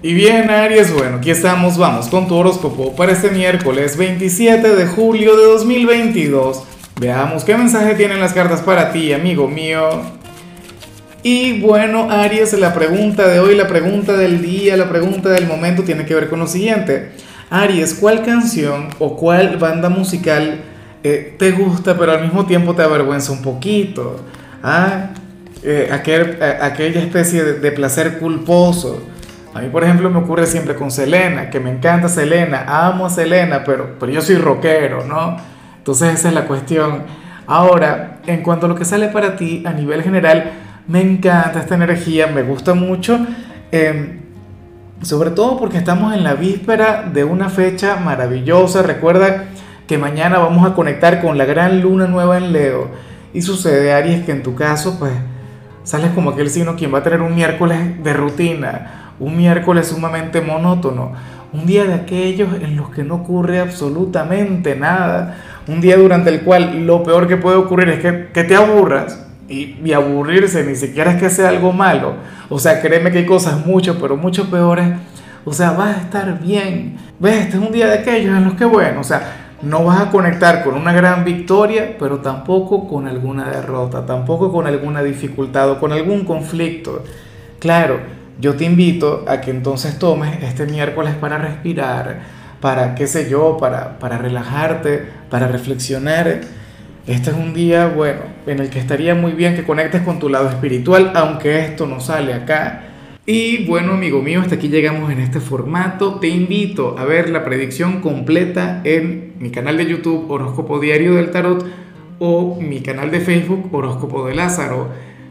Y bien, Aries, bueno, aquí estamos, vamos con tu horóscopo para este miércoles 27 de julio de 2022. Veamos qué mensaje tienen las cartas para ti, amigo mío. Y bueno, Aries, la pregunta de hoy, la pregunta del día, la pregunta del momento tiene que ver con lo siguiente. Aries, ¿cuál canción o cuál banda musical eh, te gusta pero al mismo tiempo te avergüenza un poquito? ¿Ah? Eh, eh, aquella especie de placer culposo a mí, por ejemplo, me ocurre siempre con Selena, que me encanta Selena, amo a Selena, pero, pero yo soy rockero, ¿no? Entonces esa es la cuestión. Ahora, en cuanto a lo que sale para ti a nivel general, me encanta esta energía, me gusta mucho, em, sobre todo porque estamos en la víspera de una fecha maravillosa. Recuerda que mañana vamos a conectar con la gran luna nueva en Leo. Y sucede, Aries, que en tu caso, pues, sales como aquel signo quien va a tener un miércoles de rutina un miércoles sumamente monótono, un día de aquellos en los que no ocurre absolutamente nada, un día durante el cual lo peor que puede ocurrir es que, te aburras y, aburrirse ni siquiera es que sea algo malo, o sea, créeme que hay cosas mucho, pero mucho peores, o sea, vas a estar bien, ves, este es un día de aquellos en los que, bueno, o sea, no vas a conectar con una gran victoria, pero tampoco con alguna derrota, tampoco con alguna dificultad o con algún conflicto. Claro, yo te invito a que entonces tomes este miércoles para respirar, para, qué sé yo, para, para relajarte, para reflexionar. Este es un día, bueno, en el que estaría muy bien que conectes con tu lado espiritual, aunque esto no sale acá. Y bueno, amigo mío, hasta aquí llegamos en este formato. Te invito a ver la predicción completa en mi canal de YouTube Horóscopo Diario del Tarot o mi canal de Facebook Horóscopo de Lázaro.